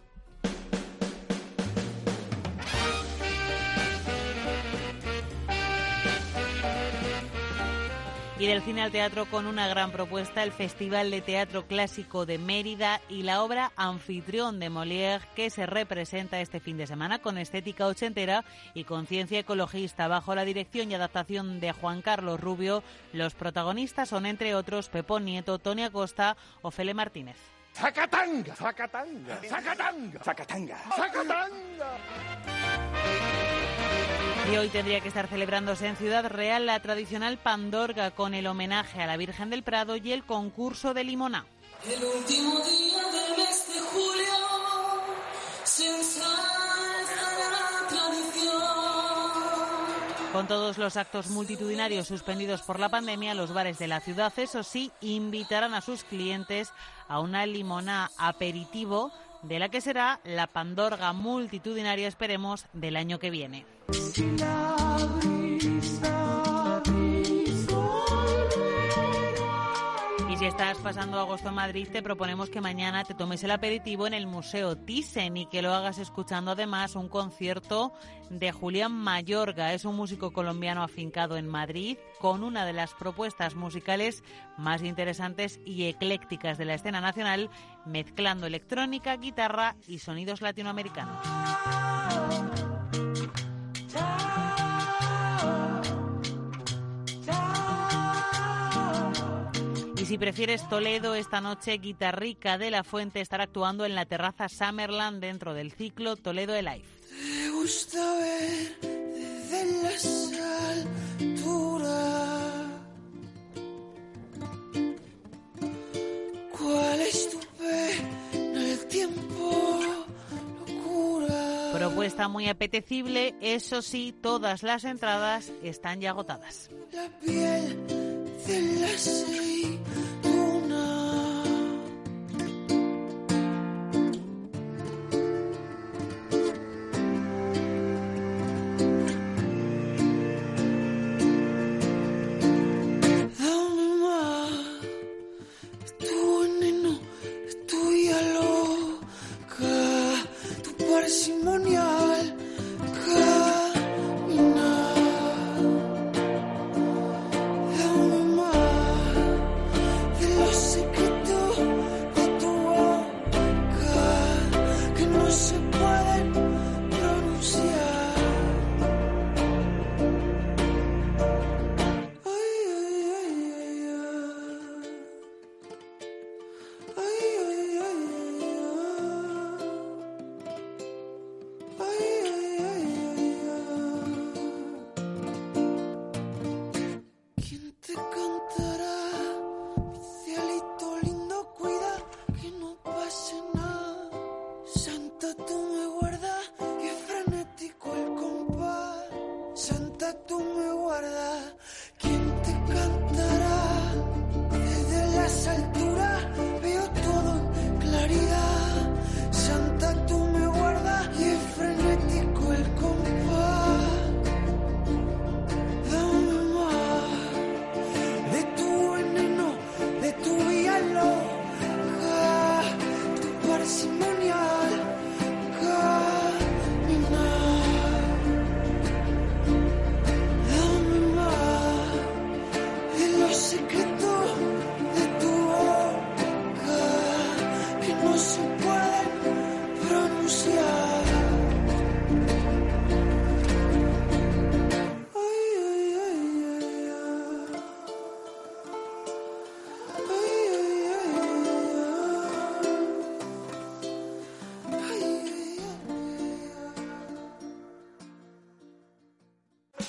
Y del cine al teatro con una gran propuesta, el Festival de Teatro Clásico de Mérida y la obra Anfitrión de Molière que se representa este fin de semana con estética ochentera y conciencia ecologista bajo la dirección y adaptación de Juan Carlos Rubio. Los protagonistas son entre otros Pepón Nieto, Tony Acosta o Fele Martínez. ¡Zacatanga! ¡Zacatanga! ¡Zacatanga! ¡Zacatanga! ¡Zacatanga! Y hoy tendría que estar celebrándose en Ciudad Real la tradicional Pandorga con el homenaje a la Virgen del Prado y el concurso de Limona. El último día del mes de julio la tradición. Con todos los actos multitudinarios suspendidos por la pandemia, los bares de la ciudad, eso sí, invitarán a sus clientes a una limona aperitivo de la que será la Pandorga multitudinaria, esperemos, del año que viene. Si estás pasando agosto en Madrid, te proponemos que mañana te tomes el aperitivo en el Museo Thyssen y que lo hagas escuchando además un concierto de Julián Mayorga. Es un músico colombiano afincado en Madrid con una de las propuestas musicales más interesantes y eclécticas de la escena nacional, mezclando electrónica, guitarra y sonidos latinoamericanos. Si prefieres Toledo, esta noche Guitarrica de la Fuente estará actuando en la terraza Summerland dentro del ciclo Toledo Live. Te gusta ver desde las alturas cuál es tu pena el tiempo locura. Propuesta muy apetecible, eso sí, todas las entradas están ya agotadas. La piel de la aceituna.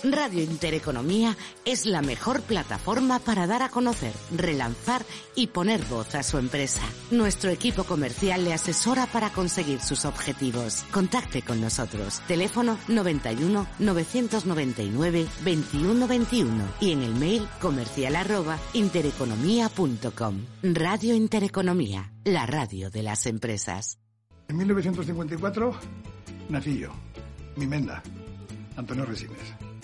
Radio Intereconomía es la mejor plataforma para dar a conocer, relanzar y poner voz a su empresa. Nuestro equipo comercial le asesora para conseguir sus objetivos. Contacte con nosotros. Teléfono 91 999 2121 y en el mail comercial arroba intereconomía.com. Radio Intereconomía, la radio de las empresas. En 1954 nací yo, mi menda, Antonio Resines.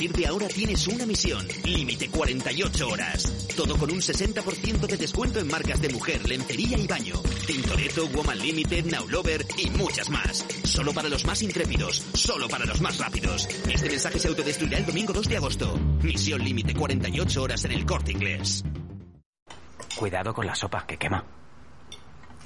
Partir de ahora tienes una misión. Límite 48 horas. Todo con un 60% de descuento en marcas de mujer, lencería y baño. Tintoretto, Woman Limited, Now Lover y muchas más. Solo para los más intrépidos. Solo para los más rápidos. Este mensaje se autodestruirá el domingo 2 de agosto. Misión límite 48 horas en el corte inglés. Cuidado con la sopa que quema.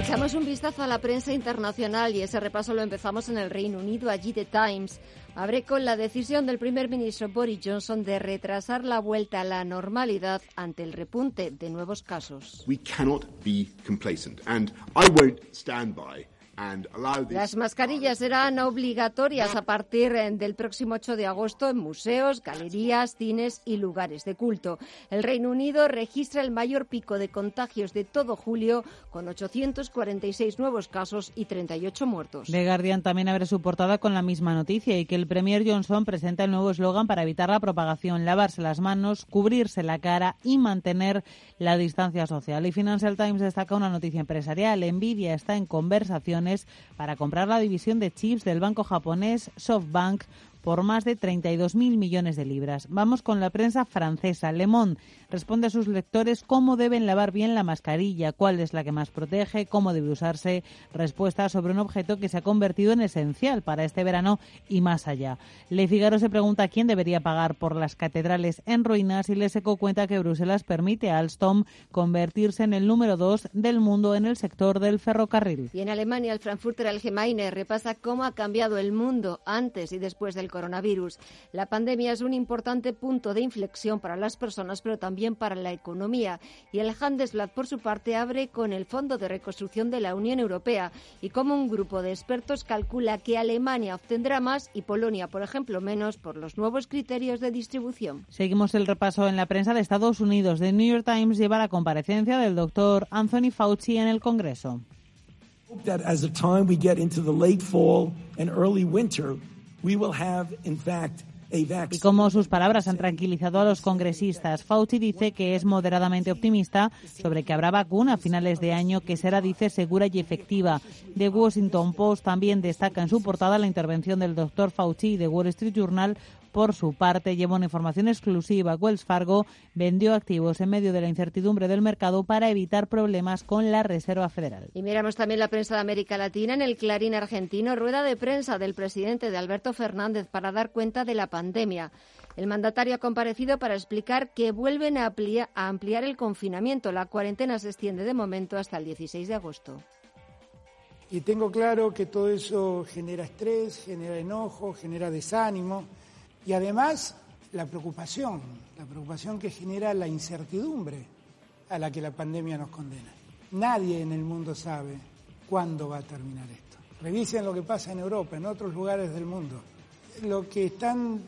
Echamos un vistazo a la prensa internacional y ese repaso lo empezamos en el Reino Unido. Allí The Times abre con la decisión del primer ministro Boris Johnson de retrasar la vuelta a la normalidad ante el repunte de nuevos casos. We cannot be complacent and I won't stand by las mascarillas serán obligatorias a partir eh, del próximo 8 de agosto en museos, galerías, cines y lugares de culto. El Reino Unido registra el mayor pico de contagios de todo julio, con 846 nuevos casos y 38 muertos. The Guardian también abre su portada con la misma noticia y que el Premier Johnson presenta el nuevo eslogan para evitar la propagación, lavarse las manos, cubrirse la cara y mantener la distancia social. Y Financial Times destaca una noticia empresarial. Nvidia está en conversaciones para comprar la división de chips del banco japonés SoftBank por más de 32.000 millones de libras. Vamos con la prensa francesa. Le Monde responde a sus lectores cómo deben lavar bien la mascarilla, cuál es la que más protege, cómo debe usarse. Respuesta sobre un objeto que se ha convertido en esencial para este verano y más allá. Le Figaro se pregunta quién debería pagar por las catedrales en ruinas y Le Seco cuenta que Bruselas permite a Alstom convertirse en el número dos del mundo en el sector del ferrocarril. Y en Alemania, el Frankfurter Allgemeine repasa cómo ha cambiado el mundo antes y después del coronavirus. La pandemia es un importante punto de inflexión para las personas, pero también para la economía. Y el Handelsblatt, por su parte, abre con el Fondo de Reconstrucción de la Unión Europea y cómo un grupo de expertos calcula que Alemania obtendrá más y Polonia, por ejemplo, menos por los nuevos criterios de distribución. Seguimos el repaso en la prensa de Estados Unidos. The New York Times lleva la comparecencia del doctor Anthony Fauci en el Congreso. That as the time we get into the late fall and early winter, y como sus palabras han tranquilizado a los congresistas, Fauci dice que es moderadamente optimista sobre que habrá vacuna a finales de año que será, dice, segura y efectiva. The Washington Post también destaca en su portada la intervención del doctor Fauci y de Wall Street Journal por su parte, lleva una información exclusiva. Wells Fargo vendió activos en medio de la incertidumbre del mercado para evitar problemas con la Reserva Federal. Y miramos también la prensa de América Latina en el Clarín argentino, rueda de prensa del presidente de Alberto Fernández para dar cuenta de la pandemia. El mandatario ha comparecido para explicar que vuelven a, a ampliar el confinamiento. La cuarentena se extiende de momento hasta el 16 de agosto. Y tengo claro que todo eso genera estrés, genera enojo, genera desánimo y además la preocupación, la preocupación que genera la incertidumbre a la que la pandemia nos condena. Nadie en el mundo sabe cuándo va a terminar esto. Revisen lo que pasa en Europa, en otros lugares del mundo. Lo que están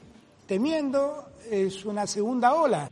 temiendo es una segunda ola.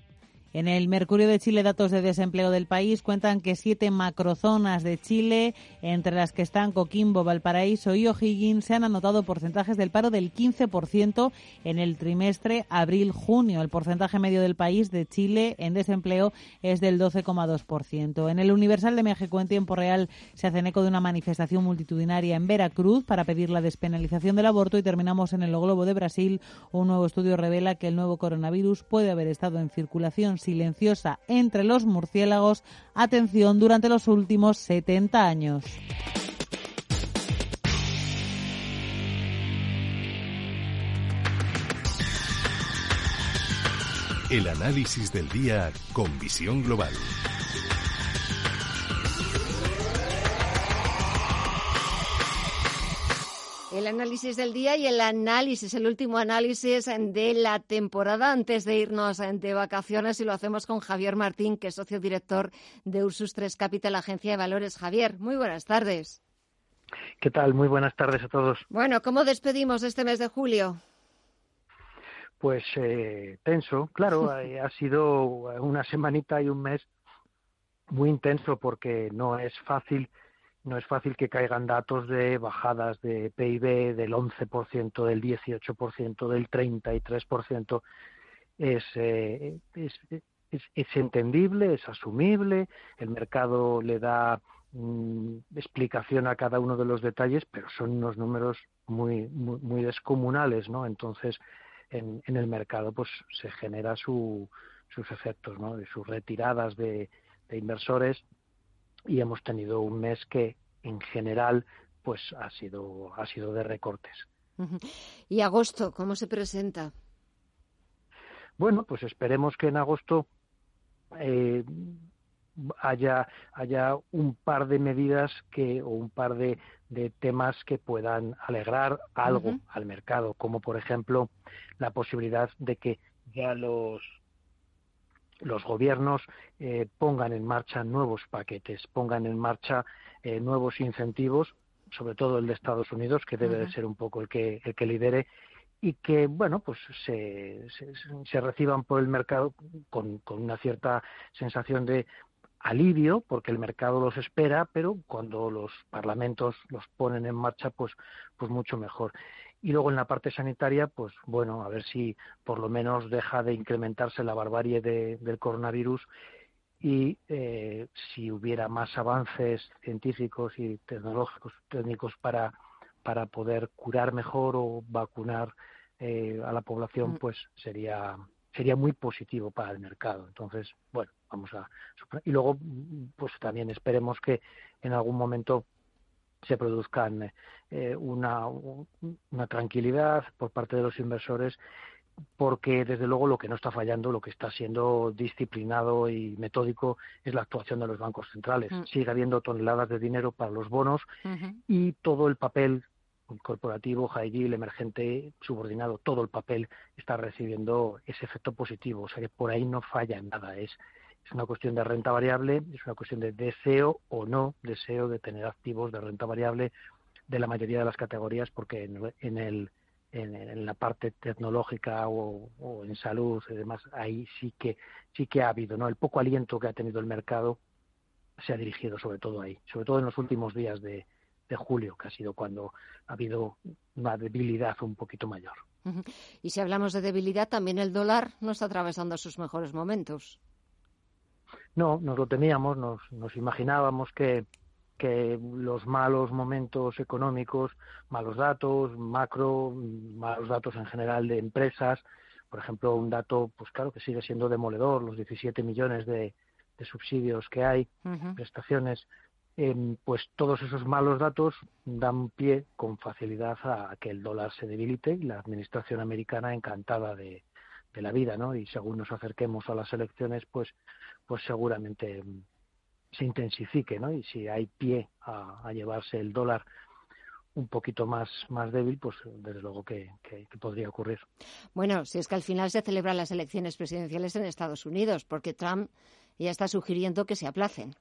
En el Mercurio de Chile, datos de desempleo del país cuentan que siete macrozonas de Chile, entre las que están Coquimbo, Valparaíso y O'Higgins, se han anotado porcentajes del paro del 15% en el trimestre abril-junio. El porcentaje medio del país de Chile en desempleo es del 12,2%. En el Universal de México, en tiempo real, se hacen eco de una manifestación multitudinaria en Veracruz para pedir la despenalización del aborto y terminamos en el Globo de Brasil. Un nuevo estudio revela que el nuevo coronavirus puede haber estado en circulación silenciosa entre los murciélagos, atención, durante los últimos 70 años. El análisis del día con visión global. El análisis del día y el análisis, el último análisis de la temporada antes de irnos de vacaciones y lo hacemos con Javier Martín, que es socio director de Ursus 3 Capital, Agencia de Valores. Javier, muy buenas tardes. ¿Qué tal? Muy buenas tardes a todos. Bueno, ¿cómo despedimos este mes de julio? Pues eh, tenso, claro, eh, ha sido una semanita y un mes muy intenso porque no es fácil no es fácil que caigan datos de bajadas de PIB del 11%, del 18%, del 33%. Es, eh, es, es, es, entendible, es asumible, el mercado le da mm, explicación a cada uno de los detalles, pero son unos números muy, muy, descomunales, ¿no? Entonces, en, en, el mercado pues se genera su, sus efectos, ¿no? Sus retiradas de inversores y hemos tenido un mes que en general pues ha sido ha sido de recortes. ¿Y agosto cómo se presenta? Bueno, pues esperemos que en agosto eh, haya haya un par de medidas que o un par de, de temas que puedan alegrar algo uh -huh. al mercado, como por ejemplo la posibilidad de que ya los los gobiernos eh, pongan en marcha nuevos paquetes, pongan en marcha eh, nuevos incentivos, sobre todo el de Estados Unidos, que debe uh -huh. de ser un poco el que, el que lidere, y que, bueno, pues se, se, se reciban por el mercado con, con, una cierta sensación de alivio, porque el mercado los espera, pero cuando los parlamentos los ponen en marcha, pues, pues mucho mejor. Y luego en la parte sanitaria, pues bueno, a ver si por lo menos deja de incrementarse la barbarie de, del coronavirus y eh, si hubiera más avances científicos y tecnológicos, técnicos para, para poder curar mejor o vacunar eh, a la población, pues sería sería muy positivo para el mercado. Entonces, bueno, vamos a y luego pues también esperemos que en algún momento se produzcan eh, una, una tranquilidad por parte de los inversores porque desde luego lo que no está fallando, lo que está siendo disciplinado y metódico es la actuación de los bancos centrales. Mm. Sigue habiendo toneladas de dinero para los bonos uh -huh. y todo el papel corporativo, high yield, emergente, subordinado, todo el papel está recibiendo ese efecto positivo. O sea que por ahí no falla nada. Es, es una cuestión de renta variable, es una cuestión de deseo o no deseo de tener activos de renta variable de la mayoría de las categorías, porque en, el en, la parte tecnológica o, en salud y demás, ahí sí que sí que ha habido, ¿no? El poco aliento que ha tenido el mercado se ha dirigido sobre todo ahí, sobre todo en los últimos días de, de julio, que ha sido cuando ha habido una debilidad un poquito mayor. Y si hablamos de debilidad, también el dólar no está atravesando sus mejores momentos. No, nos lo temíamos, nos, nos imaginábamos que, que los malos momentos económicos, malos datos, macro, malos datos en general de empresas, por ejemplo, un dato, pues claro que sigue siendo demoledor, los 17 millones de, de subsidios que hay, uh -huh. prestaciones, eh, pues todos esos malos datos dan pie con facilidad a, a que el dólar se debilite y la administración americana encantada de, de la vida, ¿no? Y según nos acerquemos a las elecciones, pues, pues seguramente se intensifique, ¿no? Y si hay pie a, a llevarse el dólar un poquito más, más débil, pues desde luego que, que, que, podría ocurrir. Bueno, si es que al final se celebran las elecciones presidenciales en Estados Unidos, porque Trump ya está sugiriendo que se aplacen.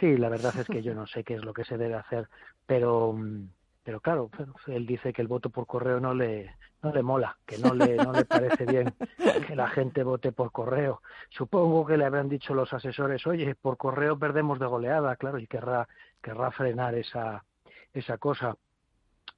Sí, la verdad es que yo no sé qué es lo que se debe hacer, pero pero claro, él dice que el voto por correo no le no le mola, que no le no le parece bien que la gente vote por correo. Supongo que le habrán dicho los asesores, "Oye, por correo perdemos de goleada", claro, y querrá querrá frenar esa esa cosa.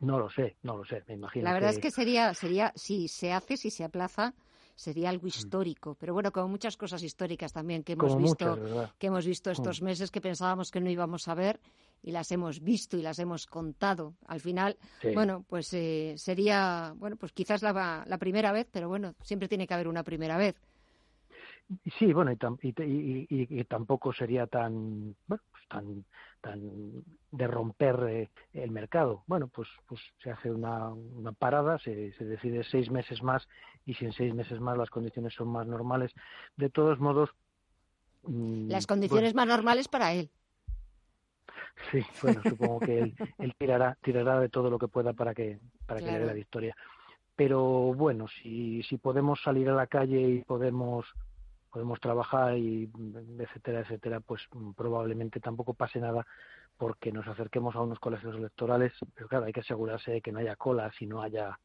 No lo sé, no lo sé, me imagino. La verdad que... es que sería sería si se hace, si se aplaza, sería algo histórico. Pero bueno, como muchas cosas históricas también que hemos como visto, muchas, que hemos visto estos mm. meses que pensábamos que no íbamos a ver y las hemos visto y las hemos contado. Al final, sí. bueno, pues eh, sería, bueno, pues quizás la, la primera vez, pero bueno, siempre tiene que haber una primera vez. Sí, bueno, y, y, y, y, tampoco sería tan, bueno, pues tan, tan de romper eh, el mercado. Bueno, pues, pues se hace una, una parada, se, se, decide seis meses más y si en seis meses más las condiciones son más normales, de todos modos. Mmm, las condiciones más normales para él. Sí, bueno, supongo que él, él, tirará, tirará de todo lo que pueda para que, para claro. que le dé la victoria. Pero bueno, si, si podemos salir a la calle y podemos podemos trabajar y etcétera, etcétera, pues probablemente tampoco pase nada porque nos acerquemos a unos colegios electorales, pero claro, hay que asegurarse de que no haya colas y no haya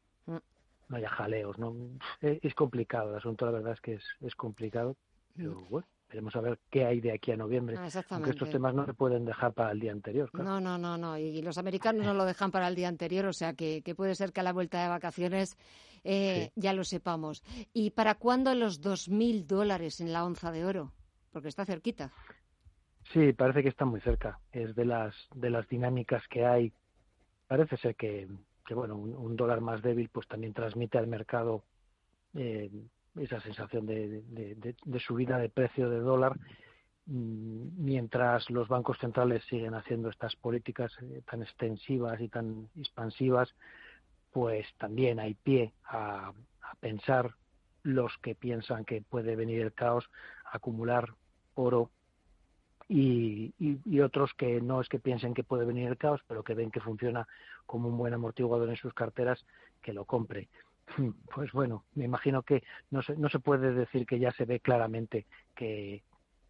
no haya jaleos. ¿no? Es, complicado el asunto, la verdad es que es, es complicado, pero mm. bueno, veremos a ver qué hay de aquí a noviembre. Ah, Aunque estos temas no se pueden dejar para el día anterior. No, no, no, no. Y los americanos no lo dejan para el día anterior, o sea que, que puede ser que a la vuelta de vacaciones eh, ya lo sepamos. ¿Y para cuándo los 2.000 dólares en la onza de oro? Porque está cerquita. Sí, parece que está muy cerca. Es de las, de las dinámicas que hay. Parece ser que, que bueno, un, dólar más débil pues también transmite al mercado eh, esa sensación de, subida de precio de dólar mm, mientras los bancos centrales siguen haciendo estas políticas eh, tan extensivas y tan expansivas, pues también hay pie a, pensar los que piensan que puede venir el caos, acumular oro y, y, otros que no es que piensen que puede venir el caos, pero que ven que funciona como un buen amortiguador en sus carteras, que lo compre. Pues bueno, me imagino que no se, no se puede decir que ya se ve claramente que,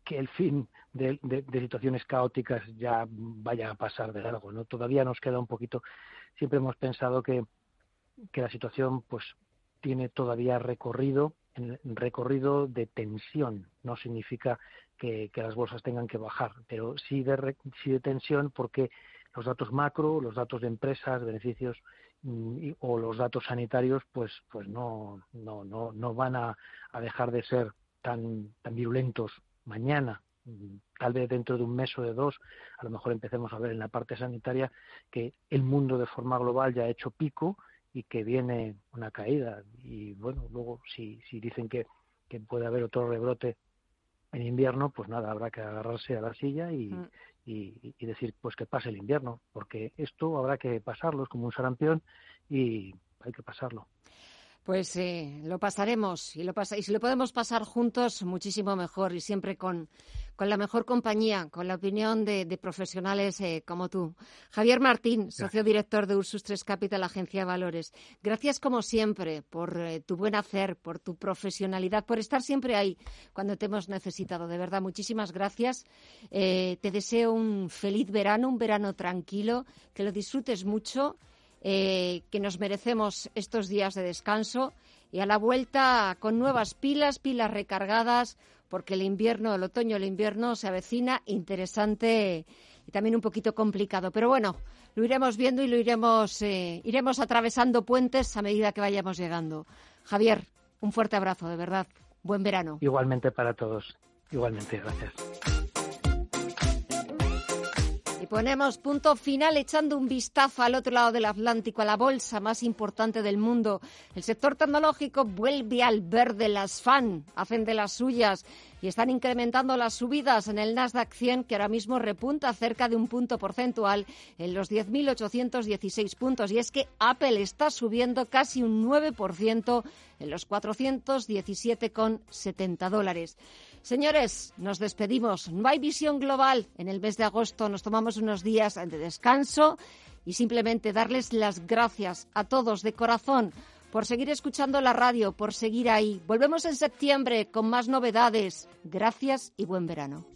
que el fin de, de, situaciones caóticas ya vaya a pasar de largo, ¿no? Todavía nos queda un poquito. Siempre hemos pensado que, que la situación, pues, tiene todavía recorrido, recorrido de tensión. No significa que, las bolsas tengan que bajar, pero sí de, sí de tensión porque los datos macro, los datos de empresas, beneficios mm, o los datos sanitarios, pues, pues no, no, no, no van a, a dejar de ser tan, tan virulentos mañana. Mm, tal vez dentro de un mes o de dos, a lo mejor empecemos a ver en la parte sanitaria que el mundo de forma global ya ha hecho pico y que viene una caída. Y bueno, luego si, si dicen que, que puede haber otro rebrote en invierno, pues nada, habrá que agarrarse a la silla y, mm y, decir pues que pase el invierno, porque esto habrá que pasarlo, es como un sarampión y hay que pasarlo. Pues eh, lo pasaremos y, lo y si lo podemos pasar juntos, muchísimo mejor y siempre con, con la mejor compañía, con la opinión de, profesionales eh, como tú. Javier Martín, socio director de Ursus 3 Capital, Agencia de Valores. Gracias como siempre por eh, tu buen hacer, por tu profesionalidad, por estar siempre ahí cuando te hemos necesitado. De verdad, muchísimas gracias. te deseo un feliz verano, un verano tranquilo, que lo disfrutes mucho eh, que nos merecemos estos días de descanso y a la vuelta con nuevas pilas, pilas recargadas, porque el invierno, el otoño, el invierno se avecina interesante y también un poquito complicado. Pero bueno, lo iremos viendo y lo iremos, eh, iremos atravesando puentes a medida que vayamos llegando. Javier, un fuerte abrazo, de verdad. Buen verano. Igualmente para todos. Igualmente, gracias ponemos punto final echando un vistazo al otro lado del Atlántico, a la bolsa más importante del mundo. El sector tecnológico vuelve al verde. Las FAN hacen de las suyas y están incrementando las subidas en el Nasdaq 100, que ahora mismo repunta cerca de un punto porcentual en los 10.816 puntos. Y es que Apple está subiendo casi un 9% en los 417,70 dólares. Señores, nos despedimos. No hay visión global. En el mes de agosto nos tomamos unos días de descanso y simplemente darles las gracias a todos de corazón por seguir escuchando la radio, por seguir ahí. Volvemos en septiembre con más novedades. Gracias y buen verano.